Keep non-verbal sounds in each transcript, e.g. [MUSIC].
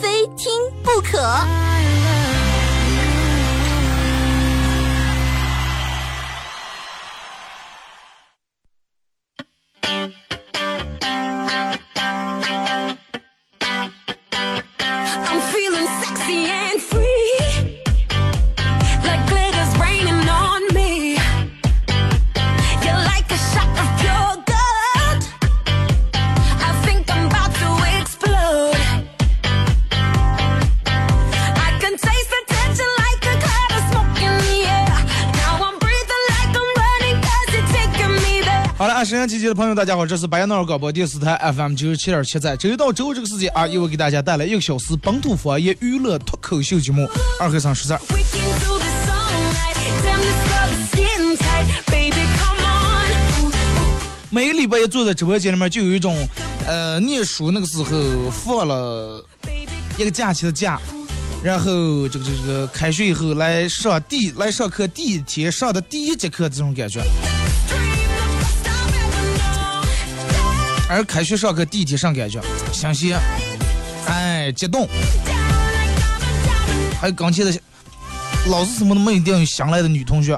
非听不可。机器的朋友，大家好，这是白羊闹广播电视台 FM 九十七点七，在周一到周五这个时间啊，又会给大家带来一个小时本土方言娱乐脱口秀节目《二和尚说事儿》。We can do this all night. Damn, this love is getting tight. Baby, come on. 每个礼拜一坐在直播间里面，就有一种，呃，念书那个时候放了一个假期的假，然后这个这个开学以后来上第来上课第一天上的第一节课这种感觉，而开学上课第一天上感觉，新鲜，哎，激动，还有刚去的，老师什么都没有一定有新来的女同学。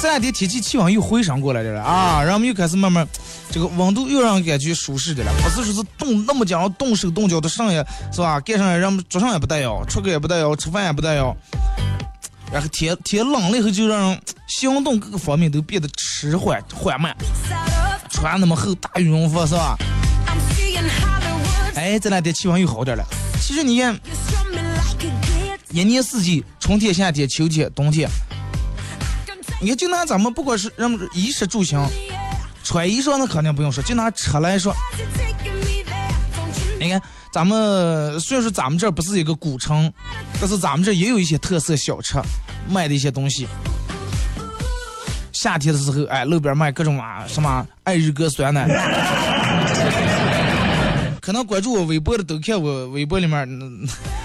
这两天天气气温又回升过来的了啊，然后我们又开始慢慢，这个温度又让人感觉舒适的了，不是说是冻那么讲冻手冻脚的上也是吧？盖上也让桌上也不带腰，出去也不带腰，吃饭也不带腰。然后天天冷了以后，就让人行动各个方面都变得迟缓缓慢，穿那么厚大羽绒服是吧.哎，这两天气温又好点了。其实你看.一年四季，春天、夏天、秋天、冬天，你看就拿咱们不管是让衣食住行，穿衣裳那肯定不用说，就拿车来说你看咱们虽然说咱们这不是一个古城，但是咱们这儿也有一些特色小吃，卖的一些东西。夏天的时候，哎，路边卖各种啊什么爱日哥酸奶。[LAUGHS] 可能关注我微博的都看我微博里面 [LAUGHS] 那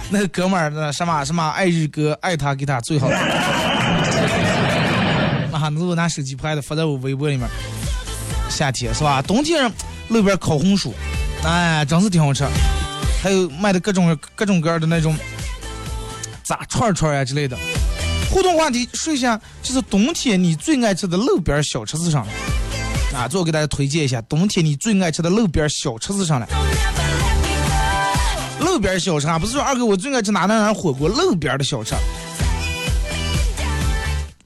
那个哥们儿那什么什么爱日哥，爱他给他最好。[LAUGHS] 啊，那是我拿手机拍的，发在我微博里面。夏天是吧？冬天路边烤红薯，哎，真是挺好吃。还有卖的各种各种各样的那种炸串串呀之类的。互动话题说一下，就是冬天你最爱吃的路边小吃是啥呢？啊，最后给大家推荐一下冬天你最爱吃的路边小吃是啥来？路边小吃啊，不是说二哥我最爱吃哪哪哪火锅，路边的小吃。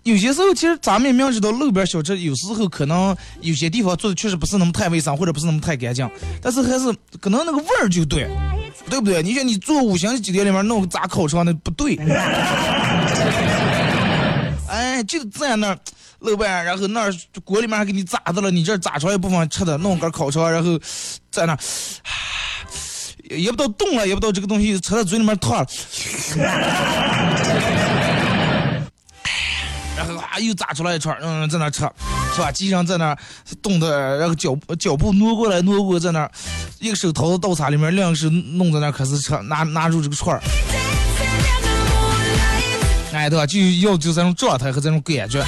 有些时候，其实咱们也明知道路边小吃有时候可能有些地方做的确实不是那么太卫生，或者不是那么太干净，但是还是可能那个味儿就对，对不对？你说你做五星级酒店里面弄个炸烤肠那不对，[LAUGHS] 哎，就在那儿路边，然后那儿锅里面还给你炸的了，你这儿炸出来一部分吃的，弄根烤肠，然后在那儿。[SIGHS] 也不知道冻了，也不知道这个东西吃到嘴里面烫了，然后啊又炸出来一串儿，嗯，在那吃，是吧？机上在那儿冻的，然后脚脚步挪过来挪过，在那儿一个手掏到刀叉里面，两个手弄在那开始吃，拿拿住这个串儿，哎，对吧？就要就这种状态和这种感觉。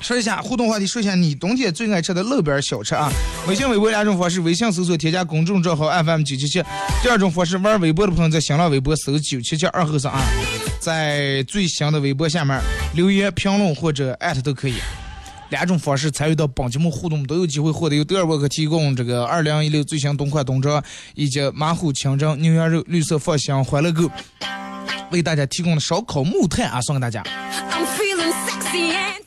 说一下互动话题，说一下你冬天最爱吃的路边小吃啊！微信、微博两种方式，微信搜索添加公众账号 FM 九七七，第二种方式玩微博的朋友在新浪微博搜九七七二后生啊，在最新的微博下面留言评论或者艾特都可以。两种方式参与到本节目互动，都有机会获得由德尔沃克提供这个二零一六最新冬款冬装以及马虎清蒸牛羊肉绿色放心欢乐购为大家提供的烧烤木炭啊，送给大家。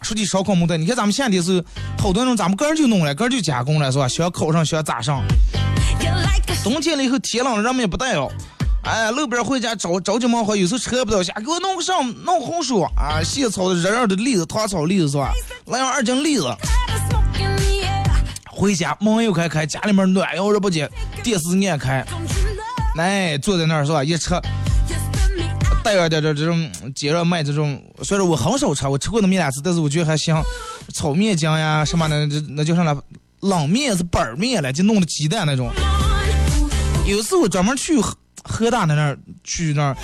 说起烧烤木炭，你看咱们现在是好多人咱们个人就弄了，个人就加工了，是吧？想烤上，想炸上。冬天了以后天冷了，人们也不带了。哎，路边回家着着急忙慌，有时候车不到下，给我弄个上弄红薯啊，现炒的热热的栗子，糖炒栗子是吧？来样二斤栗子.回家门又开开，家里面暖阳热不接，电视按开，哎，坐在那儿是吧？一吃带有点这这种接着卖这种，虽然我很少吃，我吃过那么一两次，但是我觉得还行。炒面酱呀什么的，那那叫啥来？冷面是板儿面了，就弄的鸡蛋那种。有次我专门去河河大的那儿去那儿，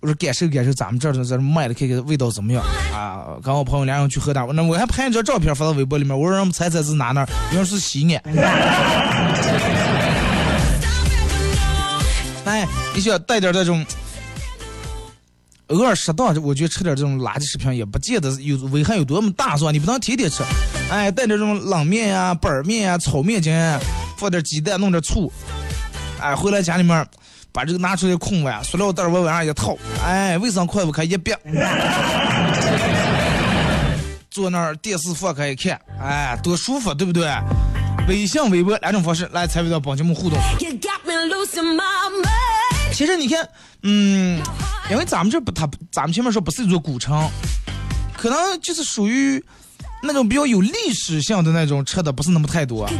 我说感受感受咱们这儿的这卖的看看味道怎么样啊？跟我朋友俩人去河大，那我还拍一张照片发到微博里面，我说让我们猜猜是哪那儿，原来是西安。[LAUGHS] 哎，你想带点这种。偶尔适当，我觉得吃点这种垃圾食品也不见得有危害有多么大，是吧？你不能天天吃。哎，带点这种冷面呀、板儿面呀、炒面筋，放点鸡蛋，弄点醋。哎，回来家里面把这个拿出来空碗，塑料袋往碗上一套，哎，卫生筷子开一别，[LAUGHS] 坐那儿电视放开一看，哎，多舒服，对不对？微信、微博两种方式来参与到帮节目互动。其实你看，嗯，因为咱们这不，它咱们前面说不是一座古城，可能就是属于那种比较有历史性的那种吃的不是那么太多.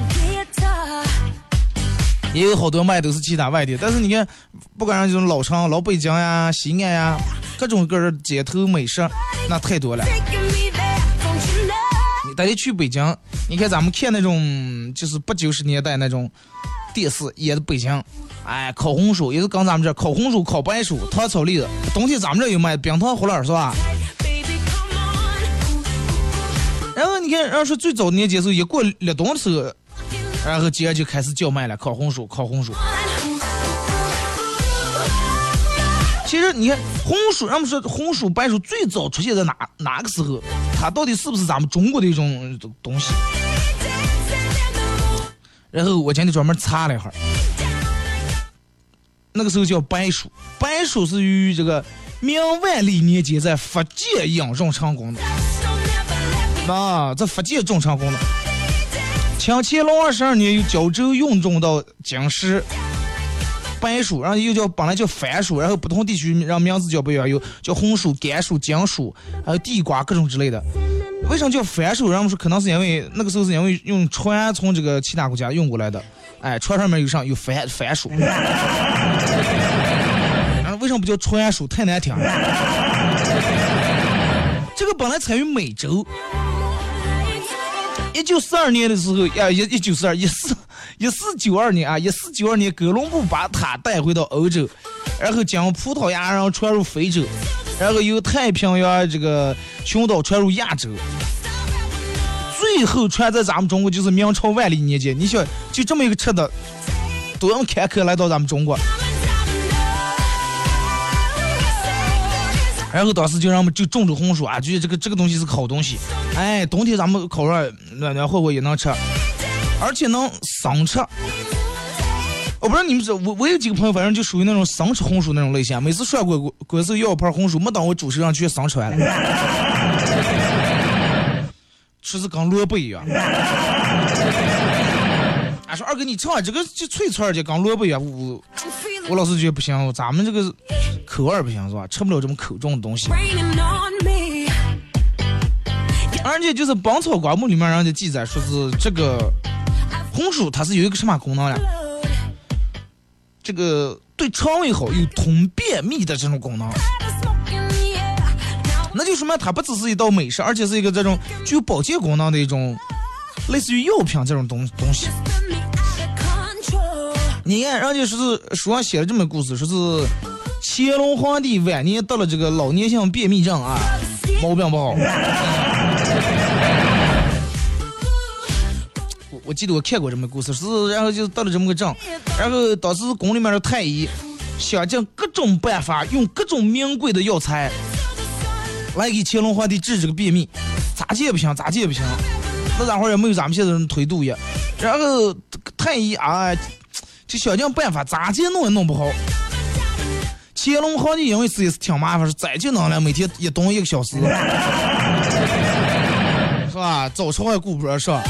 也有好多卖都是其他外地。但是你看，不管是这种老城、老北京呀、西安呀，各种各样的街头美食，那太多了。Taking me there. Don't you know? 你大家去北京，你看咱们看那种就是八九十年代那种电视演的北京，哎，烤红薯也是跟咱们这烤红薯、烤白薯、糖炒栗子，冬天咱们这有卖冰糖葫芦是吧？然后你看，要说最早年间时候，一过立冬的时候，然后接着就开始叫卖了，烤红薯，烤红薯。其实你看红薯，人们说红薯、白薯最早出现在哪哪个时候？它到底是不是咱们中国的一种东西？然后我今天专门查了一下，那个时候叫白薯，白薯是于这个明万历年间在福建引种成功的。啊，在福建种成功的。清乾隆二十二年由胶州运种到京师，白薯，然后又叫本来叫番薯，然后不同地区让名字叫不一样，有叫红薯、甘薯、京薯，还有地瓜各种之类的。为什么叫番薯？人们说可能是因为那个时候是因为用船从这个其他国家运过来的，哎，船上面有上有番番薯。然后为什么不叫川薯？太难听了。这个本来产于美洲。一九四二年的时候，呀，一一九四二一四一四九二年啊，一四九二年，哥伦布把它带回到欧洲，然后将葡萄牙然后传入非洲，然后由太平洋这个群岛传入亚洲，最后传在咱们中国就是明朝万历年间。你想，就这么一个吃的，多么坎坷来到咱们中国。然后当时就让我们就种着红薯啊，觉得这个这个东西是个好东西，哎，冬天咱们烤肉暖暖和和也能吃，而且能生吃。我不知道你们知，我我有几个朋友，反正就属于那种生吃红薯那种类型，每次涮锅锅锅时候要一盘红薯，没等我煮熟上去生吃完了，[LAUGHS] 吃是跟萝卜一样。说二哥，你吃完这个就脆脆的，跟萝卜一样，我我老是觉得不行，咱们这个口味不行是吧？吃不了这么口重的东西。而且就是《本草纲目》里面人家记载说是这个红薯它是有一个什么功能呢？这个对肠胃好，有通便秘的这种功能。那就说明它不只是一道美食，而且是一个这种具有保健功能的一种，类似于药品这种东东西。你看，人家说是书上写了这么个故事，说是乾隆皇帝晚年得了这个老年性便秘症啊，[LAUGHS] 毛病不好。我 [LAUGHS] 我记得我看过这么个故事，是然后就得了这么个症，然后当时宫里面的太医想尽各种办法，用各种名贵的药材来给乾隆皇帝治这个便秘，咋治也不行，咋治也不行。那家伙也没有咱们现在人腿肚液，然后太医啊，就想尽办法，咋治弄也弄不好。乾隆皇帝因为自己是挺麻烦，是再就能了，每天一蹲一个小时，[LAUGHS] 是吧？早朝也顾不上是吧？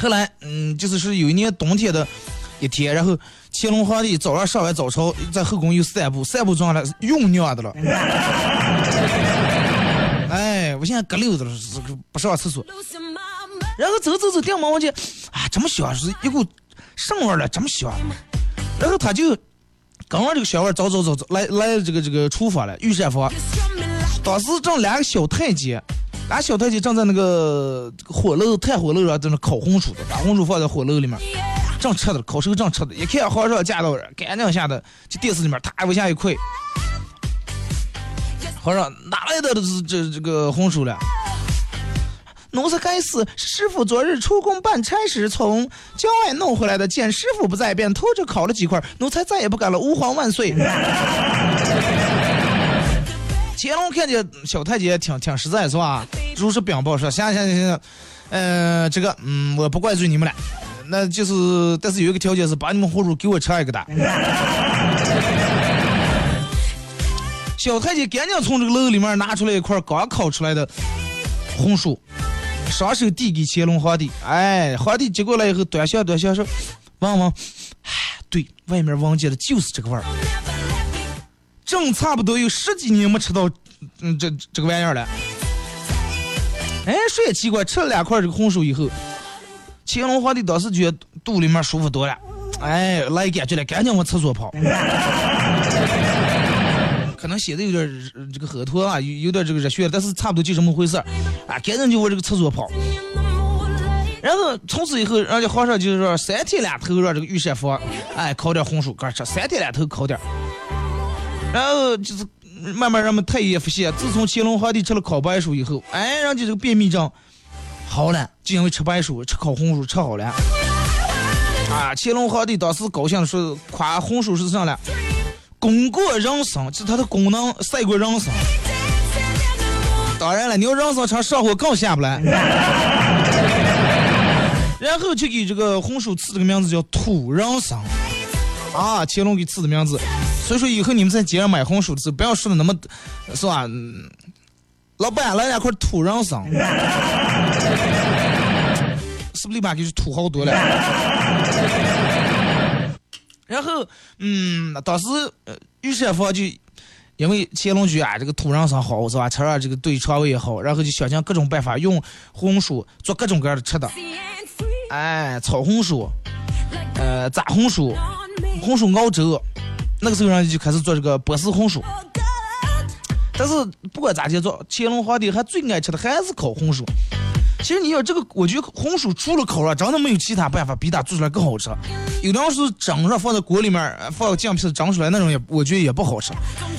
后来，嗯，就是是有一年冬天的一天，然后乾隆皇帝早上上完早朝，在后宫又散步，散步中了用尿的了。[LAUGHS] 哎，我现在隔溜子了，不上厕所。然后走走走，电门闻见，啊，这么小，是一股什么味儿了？这么香。然后他就跟着这个香味儿走走走走，来来这个这个厨房了，御膳房。当时正两个小太监，俩小太监正在那个火炉炭火炉上在那烤红薯的，把红薯放在火炉里面，正吃的，烤熟正吃的。一看皇上驾到了，赶紧下的就电视里面，他往下一跪。皇上哪来的这这这个红薯了？奴才该死，师傅昨日出宫办差时从郊外弄回来的，见师傅不在，便偷着烤了几块，奴才再也不敢了。吾皇万岁！乾隆看见小太监挺挺实在是吧？如实禀报说：行行行行，呃，这个嗯，我不怪罪你们了，那就是但是有一个条件是把你们红薯给我吃一个的。小太监赶紧从这个篓里面拿出来一块刚烤出来的红薯，双手递给乾隆皇帝。哎，皇帝接过来以后端详端详说：“闻闻，哎，对外面闻见的就是这个味儿。正差不多有十几年没吃到，嗯，这这个玩意儿了。哎，说也奇怪，吃了两块这个红薯以后，乾隆皇帝当时觉得肚里面舒服多了，哎，来感觉了，赶紧往厕所跑。可能写的有点这个喝脱啊，有有点这个热血，但是差不多就这么回事儿啊，赶紧就往这个厕所跑。然后从此以后，人家皇上就是说三天两头让这个御膳房，哎，烤点红薯干吃，三天两头烤点儿。然后就是慢慢人们太也发现，自从乾隆皇帝吃了烤白薯以后，哎，人家这个便秘症好了，就因为吃白薯、吃烤红薯吃好了。啊，乾隆皇帝当时高兴的说，夸红薯是啥了？功过人生，就是它的功能赛过人生。当然了，你要人参肠上火更下不来。[LAUGHS] 然后就给这个红薯赐这个名字叫土人参。啊，乾隆给赐的名字。所以说以后你们在街上买红薯的时候，不要说的那么，是吧？嗯老板来两块土人参，[LAUGHS] 是不是立马就是土豪多了？然后，嗯，当时呃，御膳房就因为乾隆觉啊，这个土人参好是吧？吃了这个对肠胃也好，然后就想尽各种办法用红薯做各种各样的吃的，哎，炒红薯，呃，炸红薯，红薯熬粥。那个时候人就开始做这个波斯红薯。但是不管咋地做，乾隆皇帝还最爱吃的还是烤红薯。其实你要这个，我觉得红薯除了烤了，真的没有其他办法比它做出来更好吃。有的是蒸上放在锅里面，呃放酱皮子蒸出来那种也，我觉得也不好吃。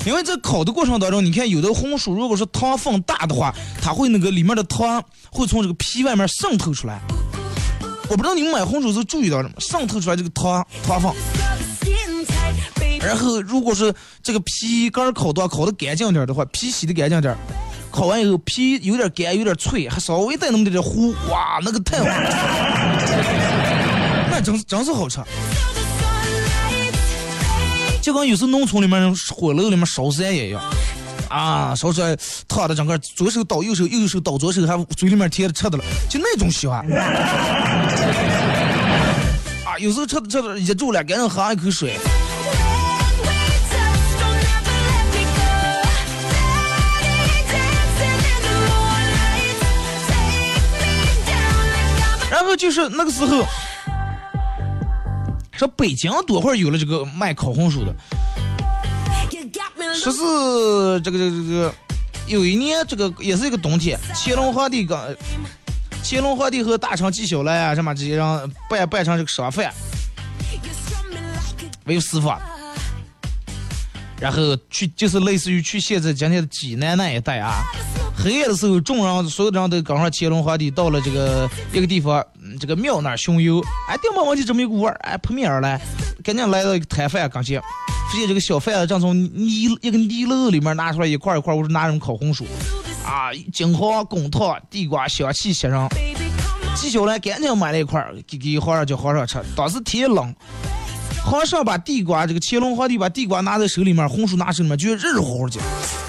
因为在烤的过程当中，你看有的红薯如果是糖分大的话，它会那个里面的糖会从这个皮外面渗透出来。我不知道你们买红薯是注意到什么？渗透出来这个糖糖分。然后，如果是这个皮干烤的话烤的干净点的话，皮洗的干净点，烤完以后皮有点干，有点脆，还稍微带那么点点糊，哇，那个太好了，[LAUGHS] 那真真是好吃。就跟有时农村里面火炉里面烧山也一样，啊，烧出来烫的整个左手倒右手，右手倒左手，还嘴里面贴着吃的了，就那种喜欢。[LAUGHS] 啊，有时候吃的吃的噎住了，赶紧喝一口水。后就是那个时候，说北京多会儿有了这个卖烤红薯的，说是这个这个这个，有一年这个也是一个冬天，乾隆皇帝刚，乾隆皇帝和大臣纪晓岚啊什么这些人办办成这个商贩，没有私房，然后去就是类似于去现在今天的济南那一带啊。黑夜的时候，众人所有的人都赶上乾隆皇帝到了这个一个地方，嗯这个庙那儿巡游。哎，定帮我就这么一股味儿，哎，扑面而来，赶紧来到一个摊贩跟前，发现这个小贩子正从泥一个泥篓里面拿出来一块一块，我说拿什么烤红薯，啊，金黄、滚烫、地瓜，香气袭人。纪晓岚赶紧买了一块给给皇上叫皇上吃，当时天冷。皇上把地瓜，这个乾隆皇帝把地瓜拿在手里面，红薯拿手里面，觉得热热乎乎的。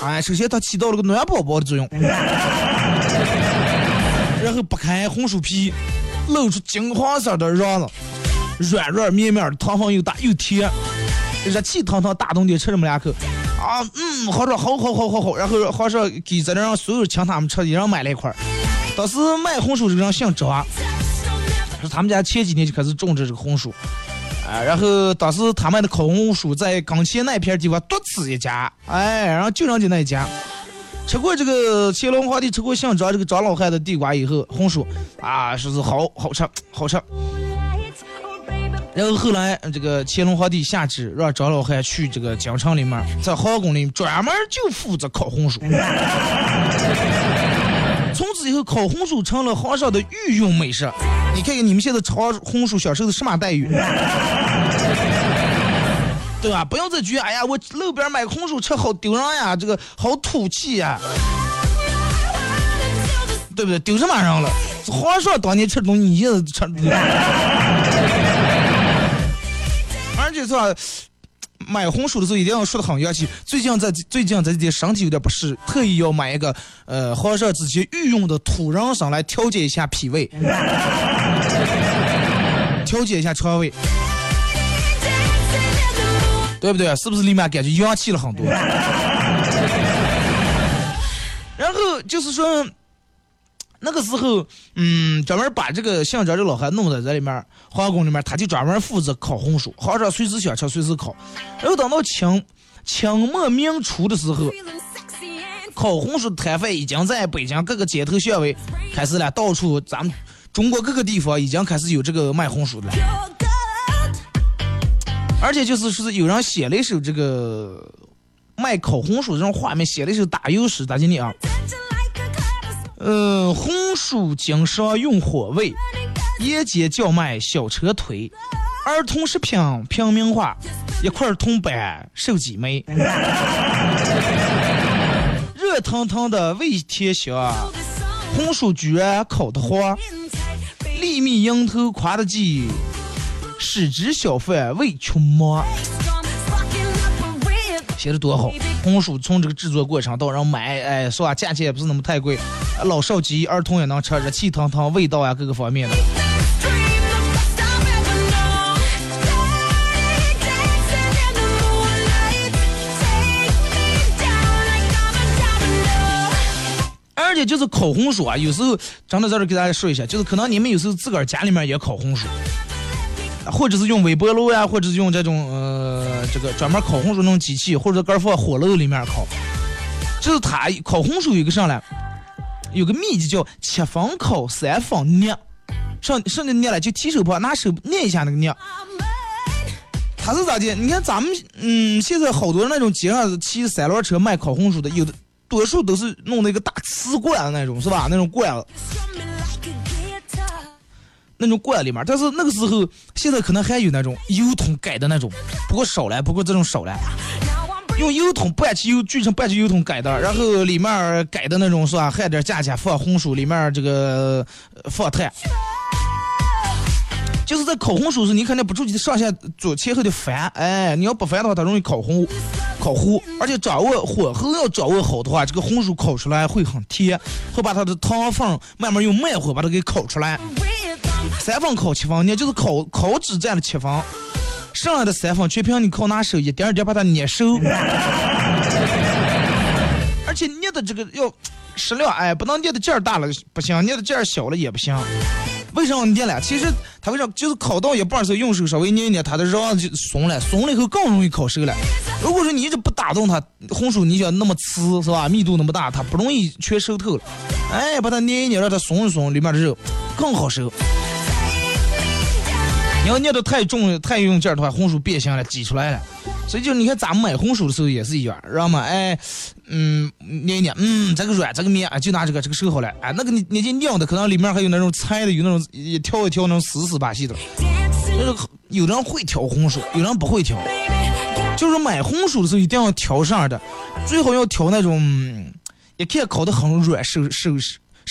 哎，首先它起到了个暖宝宝的作用，[LAUGHS] 然后剥开红薯皮，露出金黄色的瓤子，软软绵绵的，糖分又大又甜，热气腾腾，大冬天吃这么两口，啊，嗯，皇上好好好好好。然后皇上给在那让所有请他们吃的，也让买了一块儿。当时卖红薯这个人姓张，说他们家前几年就开始种植这个红薯，啊，然后当时他们的烤红薯在岗前那片地方独此一家，哎，然后就人家那一家。吃过这个乾隆皇帝吃过姓张这个张老汉的地瓜以后，红薯啊，说是好好吃好吃。然后后来这个乾隆皇帝下旨让张老汉去这个京城里面，在皇宫里专门就负责烤红薯。[LAUGHS] 从此以后，烤红薯成了皇上的御用美食。你看看你们现在炒红薯享受的什么待遇？[LAUGHS] 对吧？不要再觉得哎呀，我路边买红薯吃好丢人呀，这个好土气呀，对不对？丢什么人了？皇上当年吃的东西，你现在吃。而且说买红薯的时候一定要说的很洋气。最近在最近这身体有点不适，特意要买一个呃皇上之前御用的土人参来调节一下脾胃，调节一下肠胃。对不对？是不是立马感觉洋气了很多？[LAUGHS] 然后就是说，那个时候，嗯，专门把这个姓张的老汉弄在这里面，皇宫里面，他就专门负责烤红薯，皇上随时想吃随时烤。然后等到清清末明初的时候，烤红薯摊贩已经在北京各个街头巷尾开始了，到处咱们中国各个地方已经开始有这个卖红薯的了。而且就是说，有人写了一首这个卖烤红薯这种画面，写了一首打油诗，咋经的啊？呃，红薯经商用火煨，沿街叫卖小车推，儿童食品平民化，一块铜板手几枚，[LAUGHS] 热腾腾的味甜香，红薯居然烤得黄，粒米蝇头夸得急。市值小贩为穷忙，写的多好！红薯从这个制作过程到让买，哎，是吧？价钱也不是那么太贵，老少及儿童也能吃，热气腾腾，味道呀各个方面的。而且就是烤红薯啊，有时候真的在这给大家说一下，就是可能你们有时候自个儿家里面也烤红薯。或者是用微波炉呀，或者是用这种呃这个专门烤红薯那种机器，或者搁放火炉里面烤。就是它烤红薯有个啥呢？有个秘籍叫七分烤三分捏，上上去捏了就提手旁拿手捏一下那个捏。它是咋的？你看咱们嗯现在好多那种街上骑三轮车卖烤红薯的，有的多数都是弄那个大瓷罐的那种，是吧？那种罐子。那种罐里面，但是那个时候，现在可能还有那种油桶改的那种，不过少了，不过这种少了。用油桶半汽油锯成半汽油桶改的，然后里面改的那种是吧？焊点架架放红薯，里面这个放炭。就是在烤红薯时，你肯定不注意上下左前后的翻，哎，你要不翻的话，它容易烤糊，烤糊。而且掌握火候要掌握好的话，这个红薯烤出来会很甜，会把它的糖分慢慢用慢火把它给烤出来。三分烤七分捏，就是烤烤纸占了七分，剩下的三分全凭你靠拿手一点一点把它捏熟。[LAUGHS] 而且捏的这个要适量，哎，不能捏的劲儿大了不行，捏的劲儿小了也不行。为什么捏了？其实它为啥就是烤到一半时候用手稍微捏一捏，它的瓤就松了，松了以后更容易烤熟了。如果说你一直不打动它，红薯你想那么瓷是吧？密度那么大，它不容易全熟透了。哎，把它捏一捏，让它松一松，里面的肉更好熟。你要捏的太重、太用劲儿的话，红薯变形了，挤出来了。所以就你看咱们买红薯的时候也是一样，知道吗？哎，嗯，捏一捏，嗯，这个软，这个面啊，就拿这个这个收好了。哎，那个你捏进酿的，可能里面还有那种菜的，有那种一挑一挑那种死死把戏的。就是有人会挑红薯，有人不会挑。就是买红薯的时候一定要挑上的，最好要挑那种一看烤的很软，手手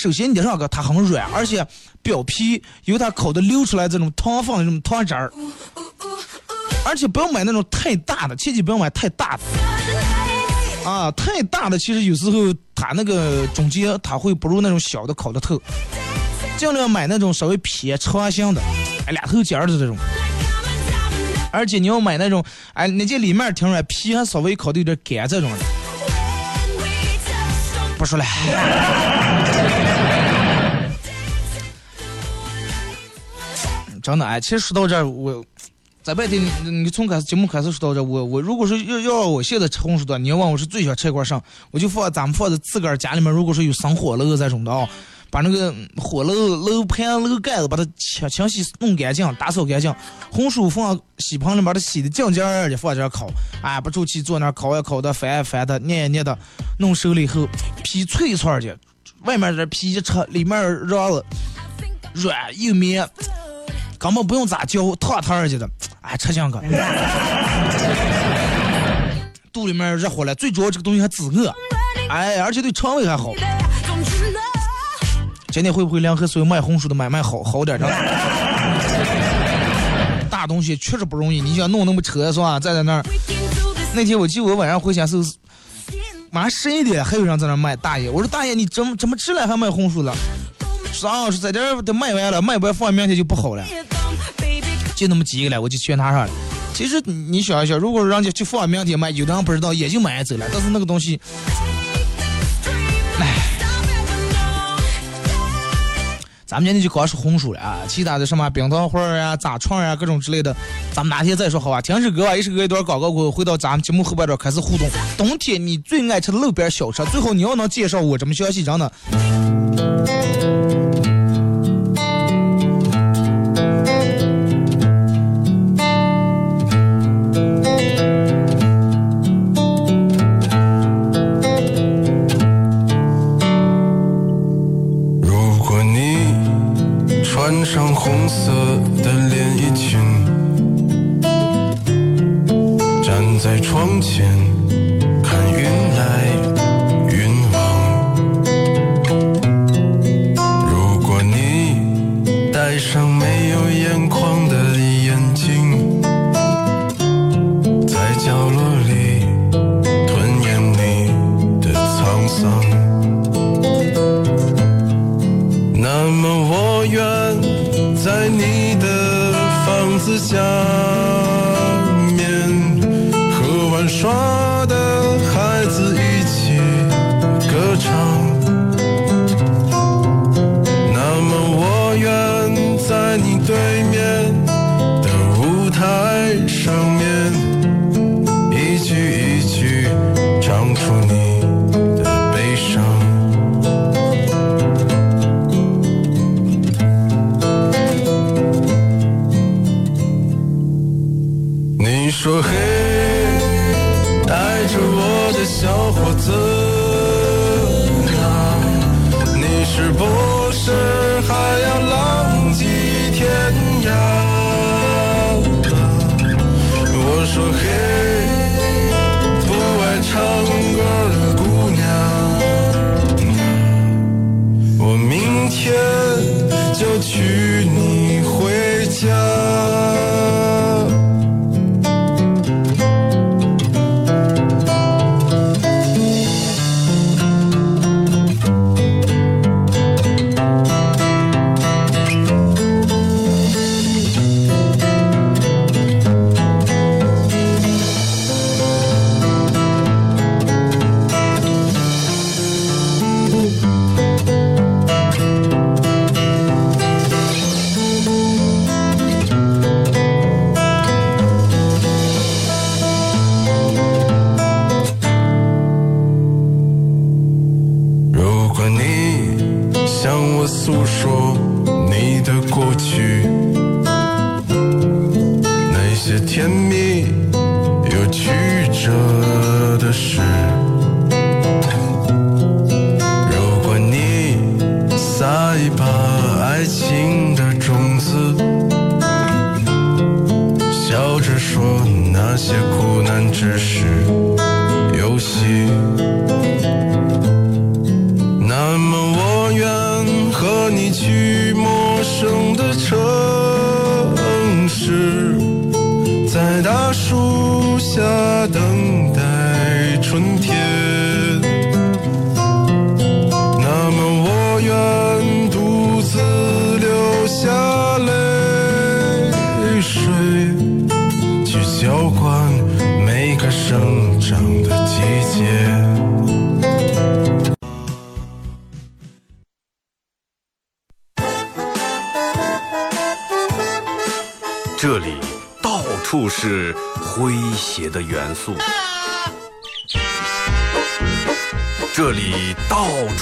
首先你上个它很软，而且表皮有它烤的流出来这种糖分的这种糖汁儿，而且不要买那种太大的，切记不要买太大的。啊，太大的其实有时候它那个中间它会不如那种小的烤的透，尽量买那种稍微偏长型的，哎，俩头尖的这种。而且你要买那种，哎，那这里面挺软，皮还稍微烤的有点干这种的。不说了。真的哎，其实说到这儿，我在白天你你从开始节目开始说到这儿，我我如果说要要我现在吃红薯段，你要问我是最想吃一块上，我就放咱们放在自个儿家里面，如果说有生火炉这种的啊、把那个火炉炉盘炉盖子把它清清洗弄干净，打扫干净，红薯放洗盆里面把它洗的净净的放这儿烤，哎，不出去坐那儿烤呀烤的，翻呀翻的，捏呀捏的，弄熟了以后皮脆脆的，外面这皮一吃，里面瓤子软又绵，根本不用咋浇，烫烫儿去的，哎，吃香个。[LAUGHS] 肚里面热乎了，最主要这个东西还止饿，哎，而且对肠胃还好。今天会不会联合所有卖红薯的买卖好好点？的 [LAUGHS] 大东西确实不容易，你想弄那么扯是吧？站在那儿，那天我记得我晚上回家是。马，上十一点还有人在那卖大爷，我说大爷你怎么怎么吃了还卖红薯了？是啊，是在这儿都卖完了，卖不完放明天就不好了。就那么几个了，我就全拿上了。其实你你想一想，如果人家就放明天卖，有的人不知道也就买走了。但是那个东西，咱们今天就光说红薯了啊，其他的什么冰糖花儿啊、炸串啊各种之类的，咱们哪天再说好吧？听首歌吧，一首歌一段广告过后，回到咱们节目后半段开始互动。冬天你最爱吃的路边小吃，最后你要能介绍我这么详细，真的。上红色的连衣裙，站在窗前。诉说。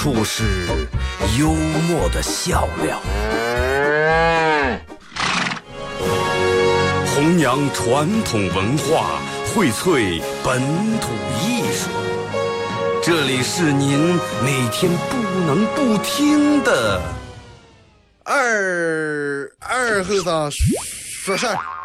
处是幽默的笑料。弘扬传统文化，荟萃本土艺术。这里是您每天不能不听的二二后生说事儿。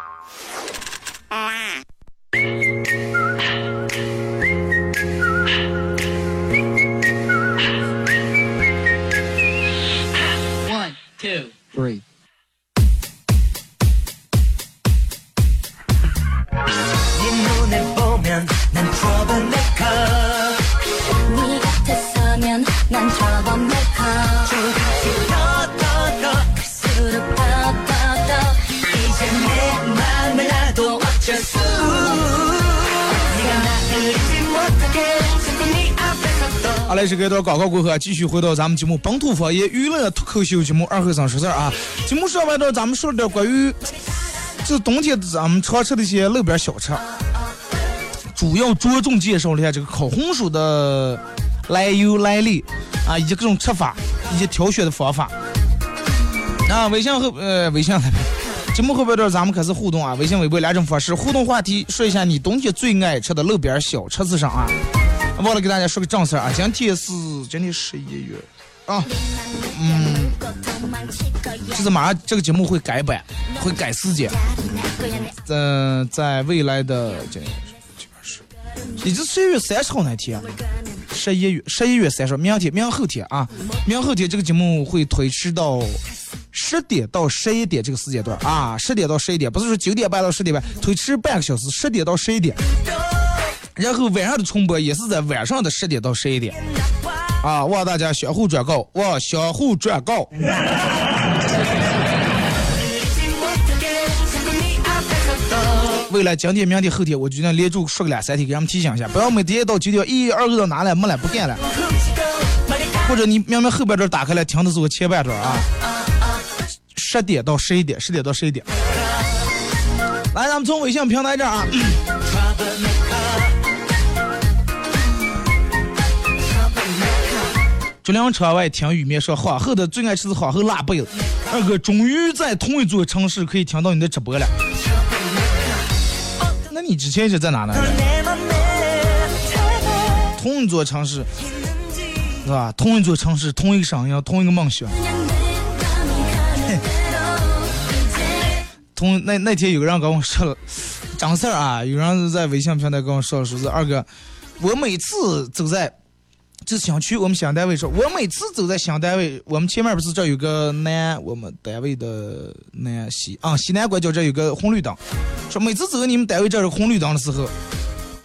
一段广告过后啊，继续回到咱们节目本土方言娱乐脱口秀节目二后生说事儿啊。节目上半段咱们说了点关于，就是冬天咱们常吃的一些路边小吃，主要着重介绍了一下这个烤红薯的来由来历啊，以及各种吃法以及挑选的方法。啊，微信后呃微信节目后半段咱们开始互动啊，微信、微博两种方式互动话题，说一下你冬天最爱吃的路边小吃是啥啊？忘了给大家说个正事啊，今天是今天十一月啊，嗯，就是马上这个节目会改版，会改时间，在在未来的这这边是，也就是十一月三十号那天，十一月十一月三十号，明天明后天啊，明后天这个节目会推迟到十点到十一点这个时间段啊，十点到十一点，不是说九点半到十点半，推迟半个小时，十点到十一点。然后晚上的重播也是在晚上的十点到十一点，啊，望大家相互转告，望相互转告。未来今天、明天、后天，我决定连住说个两三天，给他们提醒一下，不要每天到九点，一、二个到哪了，没了，不干了。或者你明明后半段打开来听的是我前半段啊，十点到十一点，十点到十一点。来，咱们从微信平台这儿啊。竹林车外听雨面说，皇后的最爱吃的皇后辣贝子。二哥，终于在同一座城市可以听到你的直播了。那你之前是在哪呢？同一座城市，是吧？同一座城市，同一个声音，同一个梦想。同那那天有个人跟我说了，张四儿啊，有人在微信平台跟我说了，说是二哥，我每次走在就是小区，我们新单位说，我每次走在新单位，我们前面不是这有个南，我们单位的南西啊西南拐角这有个红绿灯，说每次走你们单位这儿红绿灯的时候，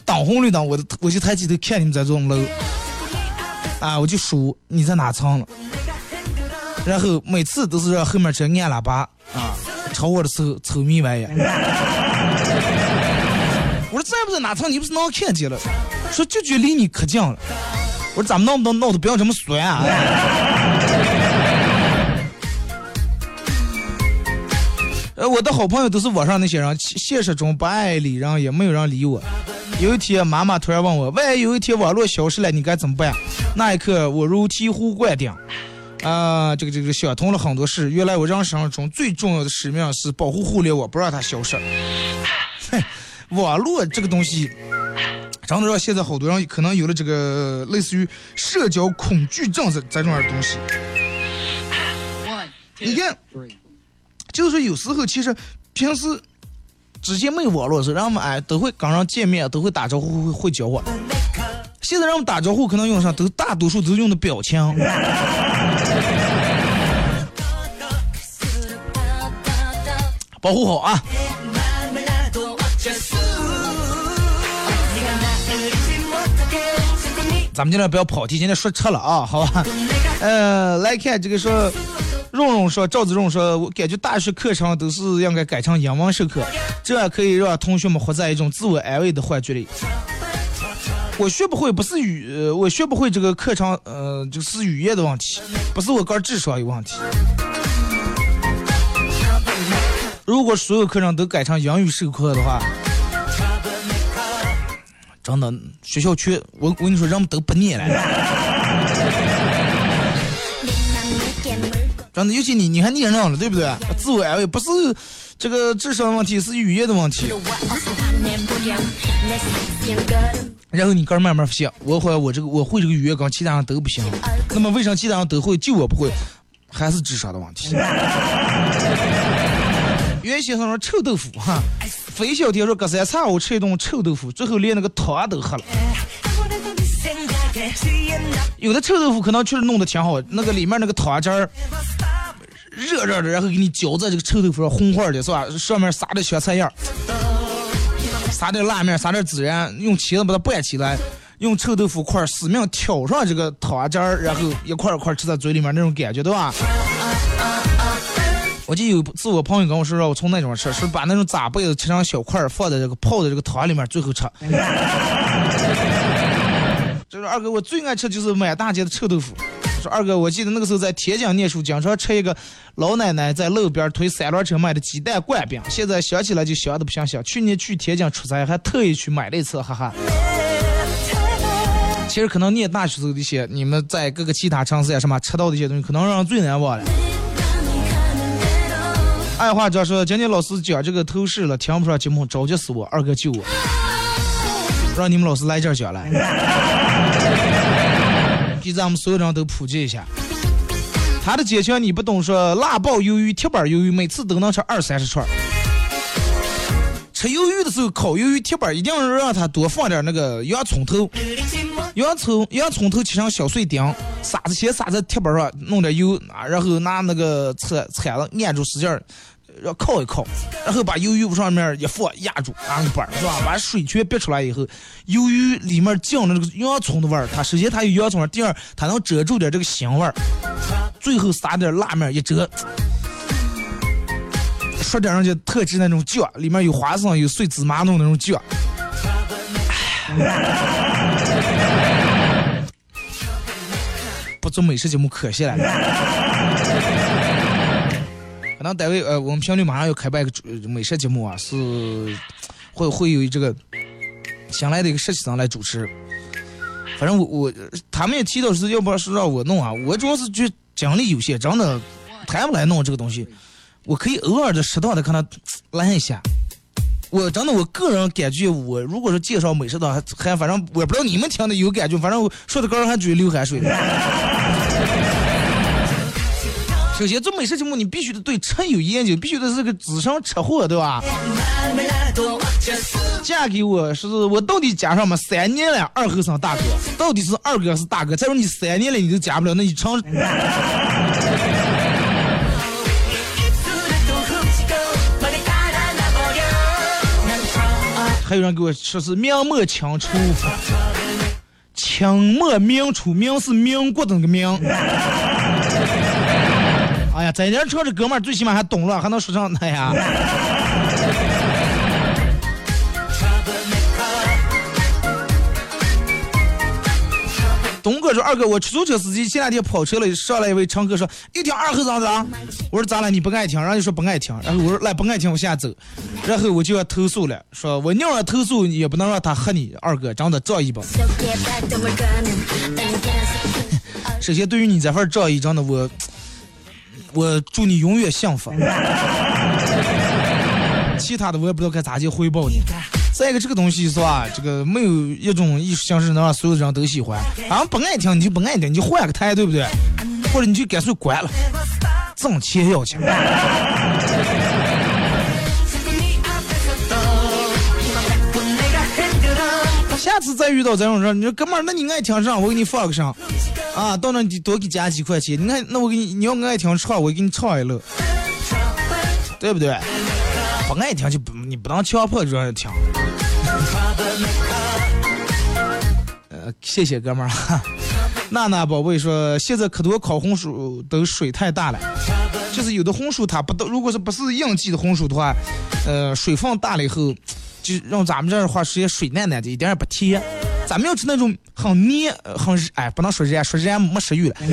挡红绿灯，我都我就抬起头看你们在这栋楼，啊，我就数你在哪层了，然后每次都是让后面车按喇叭啊，朝我的时候臭迷玩意儿。我说在不在哪层，你不是能看见了？说就距离你可近了。我说咱们闹不闹闹的不要这么酸啊！呃，我的好朋友都是网上那些人，现实中不爱理人，也没有人理我。有一天，妈妈突然问我：“万一有一天网络消失了，你该怎么办？”那一刻，我如醍醐灌顶，啊、这个这个想通了很多事。原来我人生中最重要的使命是保护互联网，不让它消失。哼，[LAUGHS] 网络这个东西。真的让现在好多人可能有了这个类似于社交恐惧症这这种样的东西。你看，就是有时候其实平时之前没有网络的时候，人们哎都会跟人见面，都会打招呼，会会交往。现在人们打招呼可能用上都大多数都是用的表情。保护好啊！咱们尽量不要跑题，今天说车了啊，好吧？[LAUGHS] 呃，来看这个说，蓉蓉说，赵子荣说，我感觉大学课程都是应该改成英文授课，这样可以让同学们活在一种自我安慰的幻觉里。我学不会不是语，呃我学不会这个课程，呃，就是语言的问题，不是我个人智商有问题。如果所有课程都改成英语授课的话，真的学校去，我我跟你说，人们都不念了。真的，尤其你，你还念上了，对不对？自我安慰不是这个智商问题，是语言的问题。然后你个人慢慢想，我会我这个我会这个语言跟其他人都不行，那么为啥其他人都会，就我不会？还是智商的问题。[LAUGHS] 原先说臭豆腐哈，飞小天说隔三差五吃一顿臭豆腐，最后连那个汤都喝了。有的臭豆腐可能确实弄得挺好，那个里面那个汤汁儿热热的，然后给你浇在这个臭豆腐上红花的，是吧？上面撒点小菜叶儿，撒点辣面，撒点孜然，用钳子把它拌起来，用臭豆腐块死命挑上这个汤汁儿，然后一块一块吃在嘴里面那种感觉，对吧？我记得有次我朋友跟我说，让我从那种吃，是把那种粑粑子切成小块儿，放在这个泡在这个汤里面，最后吃。[LAUGHS] 就是二哥，我最爱吃就是满大街的臭豆腐。说二哥，我记得那个时候在天津念书，经常吃一个老奶奶在路边推三轮车卖的鸡蛋灌饼。现在想起来就香的不想想。去年去天津出差，还特意去买了一次，哈哈。其实可能念大学时候的一些，你们在各个其他城市呀什么吃到的一些东西，可能让人最难忘了。爱话这说，今天老师讲这个透视了，听不上节目，着急死我，二哥救我。[LAUGHS] 让你们老师来这儿讲来，[LAUGHS] 给咱们所有人都普及一下。他的坚强你不懂，说辣爆鱿鱼、铁板鱿鱼，每次都能吃二三十串。吃鱿鱼的时候，烤鱿鱼铁板一定要让他多放点那个洋葱头，洋葱洋葱头切成小碎丁，撒子先撒在铁板上，弄点油，然后拿那个铲铲子按住使劲儿。要烤一烤，然后把鱿鱼上面一放压住，拿个板儿是吧？把水全逼出来以后，鱿鱼里面酱的那个洋葱的味儿，它首先它有洋葱味，第二它能遮住点这个腥味儿，最后撒点辣面一遮，说点人家特制那种酱，里面有花生有碎芝麻弄那种酱。[LAUGHS] 做美食节目可惜了。[LAUGHS] 可能单位呃，我们频率马上要开办一个美食节目啊，是会会有这个新来的一个实习生来主持。反正我我他们也提到是要不是让我弄啊，我主要是觉得精力有限，真的谈不来弄这个东西。我可以偶尔的适当的看他 [TSK] 来一下。我真的我个人感觉，我如果是介绍美食的，还还反正我不知道你们听的有感觉，反正我说的个人还觉得流汗水。[LAUGHS] 首先做美食节目，你必须得对吃有研究，必须得是个资深吃货，对吧？嫁给我是我到底加上么？三年了，二后生大哥，到底是二哥是大哥？再说你三年了你都加不了，那你成？还有人给我说是明末清初，清末明初，明是民国的那个明。哎呀，在年车这哥们儿最起码还懂了，还能说上哎呀。东哥说：“二哥，我出租车司机前两天跑车了，上来一位乘客说，一听二后生的。我说咋了？你不爱听？然后就说不爱听。然后我说来不爱听，我现在走。然后我就要投诉了，说我宁愿投诉，也不能让他喝你。二哥长得仗义吧？首先，对于你这份仗义，真的我，我祝你永远幸福。其他的我也不知道该咋去回报你。再一个，这个东西是吧？这个没有一种艺术形式能让所有的人都喜欢。啊，不爱听你就不爱听，你就换个台，对不对？或者你就干脆关了，挣钱要紧。下次再遇到这种人，你说哥们儿，那你爱听啥？我给你放个啥？啊，到那你多给加几块钱。你看，那我给你，你要爱听唱，我给你唱一乐，对不对？不爱听就不，你不能强迫让人听。[LAUGHS] 呃，谢谢哥们儿。[LAUGHS] 娜娜宝贝说，现在可多烤红薯都水太大了，就是有的红薯它不都，如果是不是应季的红薯的话，呃，水分大了以后，就让咱们这儿的话直接水嫩嫩的，一点也不甜。咱们要吃那种很黏、很哎，不能说热，说热没食欲了，[LAUGHS]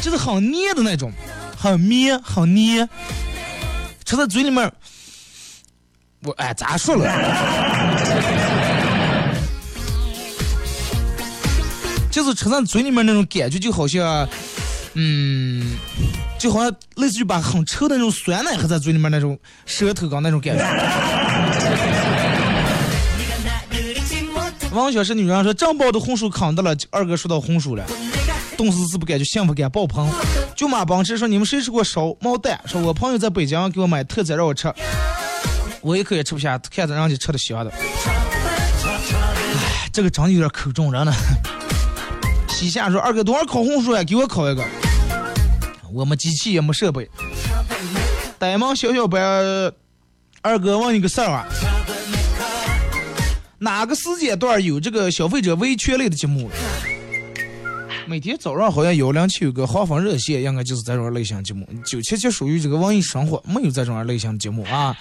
就是很黏的那种。很绵很黏，吃在嘴里面，我哎咋说了？[LAUGHS] 就是吃在嘴里面那种感觉，就好像，嗯，就好像类似于把很臭的那种酸奶喝在嘴里面那种舌头刚那种感觉。王小石女人说正包的红薯扛到了，二哥说到红薯了，冻死是不感觉幸福感爆棚。舅妈帮吃说你们谁吃过烧毛蛋？说我朋友在北京给我买特产让我吃，我一口也吃不下，看着人家吃的香的。唉，这个真的有点口重人了。西夏说二哥多少烤红薯呀？给我烤一个。我们机器也没设备。呆萌小小白，二哥问你个事儿啊。哪个时间段有这个消费者维权类的节目？每天早上好像幺零七有个华风热线，应该就是这种类型节目。九七七属于这个文艺生活，没有这种类型的节目啊。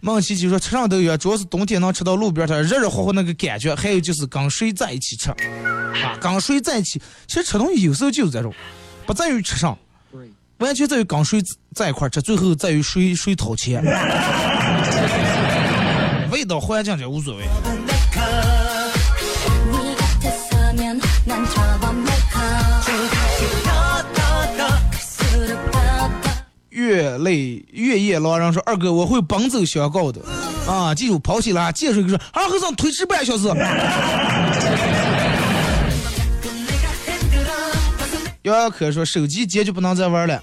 梦琪琪说吃上都有，主要是冬天能吃到路边摊热热乎乎那个感觉，还有就是跟谁在一起吃啊，跟谁在一起。其实吃东西有时候就是这种，不在于吃上，完全在于跟谁在一块吃，最后在于谁谁掏钱。味道环境就无所谓。泪月夜狼人说：“二哥，我会奔走相告的啊！记住跑起来，接水说二和尚推迟半小时。” [LAUGHS] 幺幺可说手机坚决不能再玩了，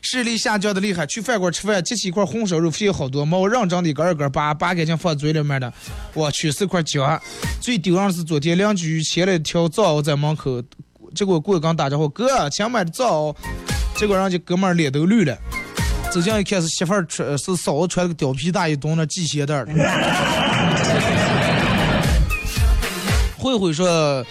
视力下降的厉害。去饭馆吃饭，夹起一块红烧肉，费好多猫，认真的一根儿一根儿扒，扒干净放嘴里面的。我去，是块姜。最丢人是昨天邻居切了一条藏獒在门口，结果过去跟打招呼，哥，请买的藏獒。结果人家哥们儿脸都绿了，走近一看是媳妇儿穿是嫂子穿了个貂皮大衣，蹲那系鞋带儿。慧慧说，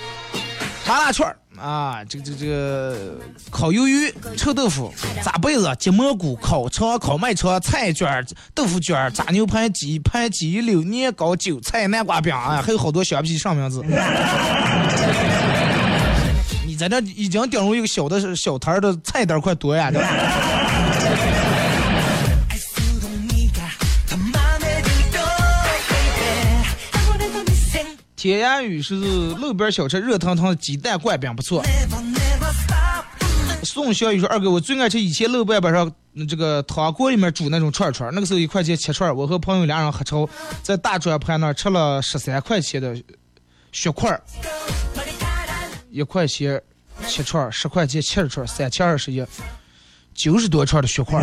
麻辣串儿啊，这个这个这个烤鱿鱼、臭豆腐、炸贝子、鸡蘑菇、烤肠、烤麦肠、菜卷儿、豆腐卷儿、炸牛排、鸡排、鸡柳、年糕、韭菜、南瓜饼啊，还有好多小皮上名字。你在这已经顶入一个小的小摊儿的菜单儿快多呀！这天涯雨是路边小吃热腾腾的鸡蛋灌饼，不错。宋小雨说：“二哥，我最爱吃以前路边边上这个汤锅里面煮那种串串，那个时候一块钱七串，我和朋友俩人合炒，在大转盘那吃了十三块钱的血块儿，一块钱七串，十块钱七十串，三千二十一，九十多串的血块。”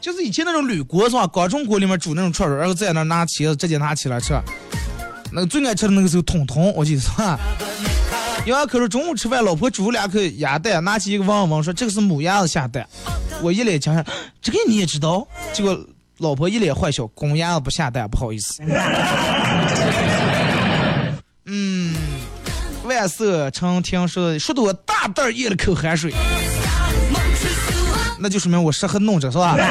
就是以前那种铝锅是吧？高中锅里面煮那种串串，然后在那儿拿起直接拿起来吃。那个最爱吃的那个时候统统，我记得是吧？有俺可是中午吃饭，老婆煮两颗鸭蛋，拿起一个问问说这个是母鸭子下蛋。我一脸惊讶，这个你也知道？结果老婆一脸坏笑，公鸭子不下蛋，不好意思。嗯，万色成听说说的我大袋咽了口汗水。那就说明我适合弄着是吧？[LAUGHS]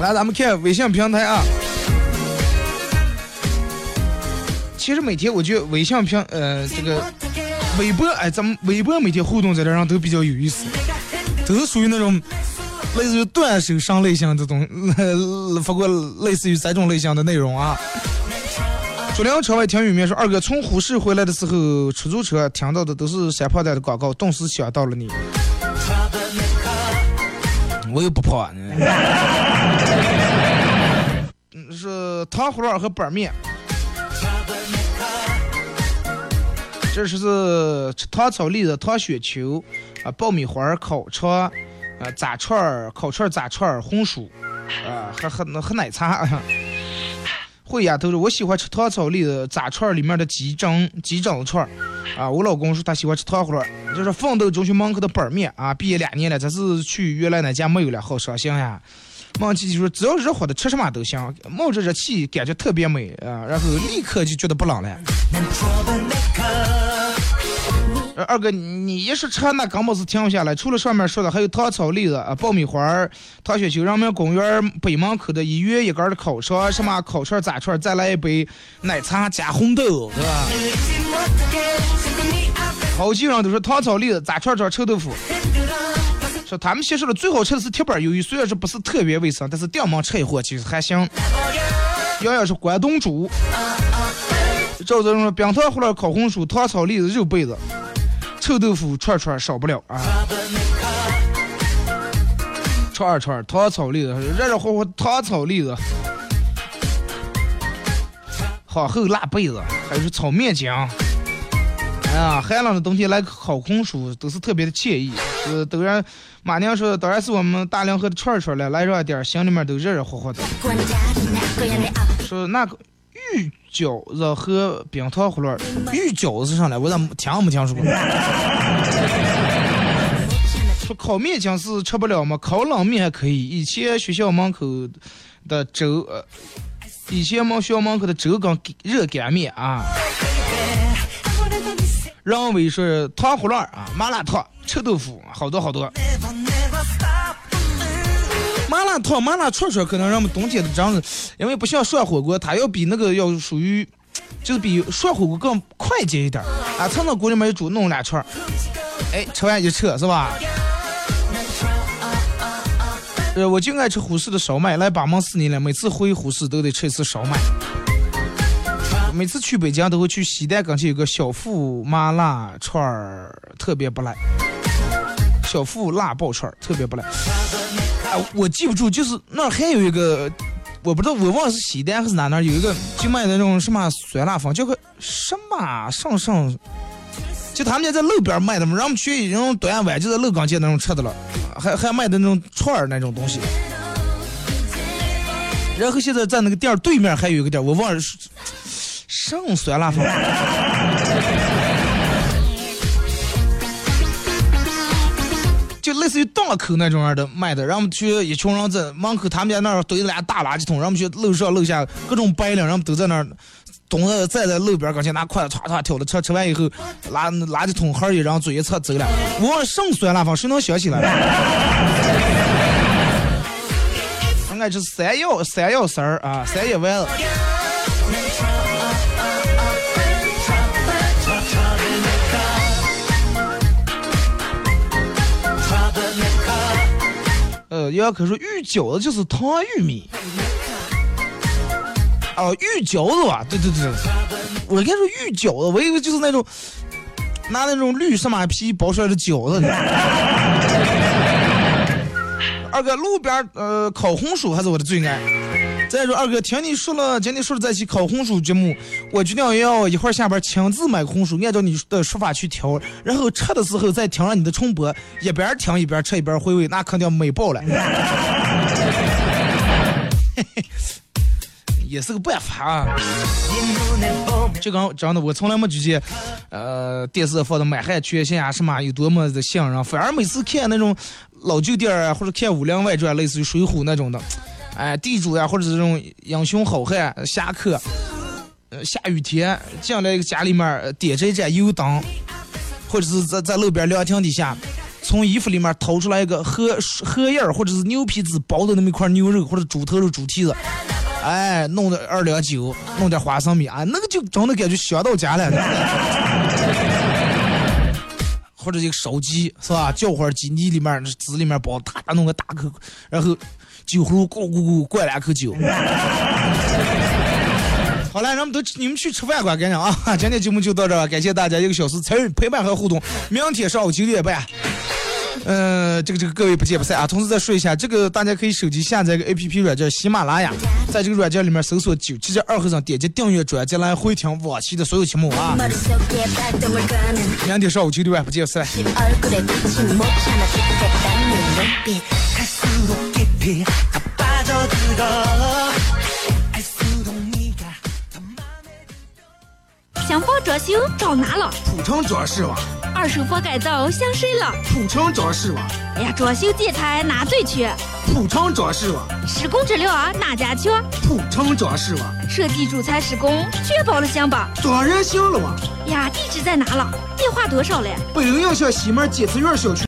来，咱们看微信平台啊。其实每天我觉得微信平呃这个微博哎，咱们微博每天互动在这上都比较有意思，都是属于那种类似于断手伤类型这种，呃发过类似于这种类型的内容啊。左辆车外听雨面说，二哥从呼市回来的时候，出租车听到的都是山炮弹的广告，顿时想到了你。我又不胖啊！嗯，[LAUGHS] 是糖葫芦和板面。这是是吃糖炒栗子、糖雪球啊，爆米花、烤肠啊，炸串儿、烤串儿、炸串儿、红薯啊，喝喝喝奶茶。慧丫头说：“我喜欢吃糖炒栗子、炸串儿里面的鸡胗、鸡胗串儿啊。”我老公说他喜欢吃糖葫芦，就是奋斗中学门口的板面啊。毕业两年了，这次去原来那家没有了，好伤心呀。梦琪就说：“只要热乎的，吃什么都香，冒着热气，感觉特别美啊。”然后立刻就觉得不冷了。二哥，你一说车那根本是停不下来。除了上面说的，还有糖炒栗子、啊爆米花儿、糖雪球、人民公园北门口的一元一根的烤肠，什么烤串、炸串，再来一杯奶茶加红豆，对吧？好几人都说糖炒栗子、炸串串、臭豆腐。说他们先说的最好吃的是铁板鱿鱼，虽然说不是特别卫生，但是店门吃一货其实还行。瑶瑶是关东煮，赵泽荣说冰糖葫芦、烤红薯、糖炒栗子、肉被子、臭豆腐串串少不了啊。串串糖炒栗子，热热乎乎糖炒栗子，好厚辣被子，还有是炒面筋。哎呀，寒冷的冬天来烤红薯都是特别的惬意。呃，都让马娘说，当然是我们大凉河的串串了，来热点，心里面都热热乎乎的。说那个玉饺子和冰糖葫芦，玉饺子是啥来？我咋听没听说过？[LAUGHS] 说烤面筋是吃不了吗？烤冷面还可以。以前学校门口的粥，呃，以前我们学校门口的粥跟热干面啊。认为是糖葫芦啊，麻辣烫、臭豆腐，好多好多。麻辣烫、麻辣串串可能人们冬天的这样子，因为不像涮火锅，它要比那个要属于，就是比涮火锅更快捷一点啊。趁到锅里面一煮，弄两串，哎，吃完一撤是吧？呃，我就爱吃虎市的烧麦，来八门四年了，每次回虎市都得吃一次烧麦。每次去北京都会去西单跟前有个小富麻辣串儿，特别不赖。小富辣爆串儿特别不赖。我记不住，就是那儿还有一个，我不知道，我忘了是西单还是哪哪有一个，就卖那种什么酸辣粉，叫个什么上上，就他们家在路边卖的嘛，让我们去那种端碗就在乐岗街那种吃的了，还还卖的那种串儿那种东西。然后现在在那个店儿对面还有一个店，我忘了是。上酸辣粉，类似于档口那种样的卖的，让我们去一群人在门口，他们家那儿堆了俩大垃圾桶，然后我们去楼上楼下各种白领，让我们都在那儿蹲着站在路边，刚才拿筷子歘歘挑着吃，吃完以后拿垃圾桶盒一扔，嘴一侧走了。我忘了上酸辣方，谁能想起来？应该是三药三药丝儿啊，三药丸子。要可说玉饺子就是汤玉米。哦，玉饺子啊，对对对，我跟你说玉饺子，我以为就是那种拿那种绿什么皮包出来的饺子。[LAUGHS] 二哥，路边呃烤红薯还是我的最爱。再说二哥，听你说了，今天说了再去烤红薯节目，我决定要一会儿下班亲自买个红薯，按照你的说法去挑，然后吃的时候再听上你的重播，一边听一边吃一边回味，那肯定美爆了。[LAUGHS] 也是个办法啊。就刚真的，我从来没觉得，呃，电视放的满汉全席啊什么有多么的吸引人，反而每次看那种老旧电影啊，或者看《武林外传》，类似于《水浒》那种的。哎，地主呀，或者是这种英雄好汉侠客，呃，下雨天进来一个家里面点着一盏油灯，或者是在在路边凉亭底下，从衣服里面掏出来一个荷荷叶或者是牛皮纸包的那么一块牛肉或者猪头肉、猪蹄子，哎，弄点二两酒，弄点花生米啊，那个就真的感觉香到家了。[LAUGHS] 或者一个烧鸡是吧？叫花鸡泥里面纸里面包，大弄个大口，然后。酒葫芦咕咕咕灌两口酒。[LAUGHS] 好了，咱们都你们去吃饭吧，赶紧啊！[LAUGHS] 今天节目就到这了，感谢大家一个小时参与陪伴和互动。明天上午九点半，嗯，这个这个各位不见不散啊！同时再说一下，这个大家可以手机下载个 A P P 软件喜马拉雅，在这个软件里面搜索九七七二和尚，点击订阅专辑来回听往期的所有节目啊！明天上午九点半不见不散。想房装修找哪了？普通装饰网。二手房改造想谁了？普通装饰网。哎呀，装修建材哪最缺？普通装饰网。施工质量哪家强？普通装饰网。设计主材施工确保了行吧？当然行了哇！呀，地址在哪了？电话多少嘞？北影小西门建材院小区。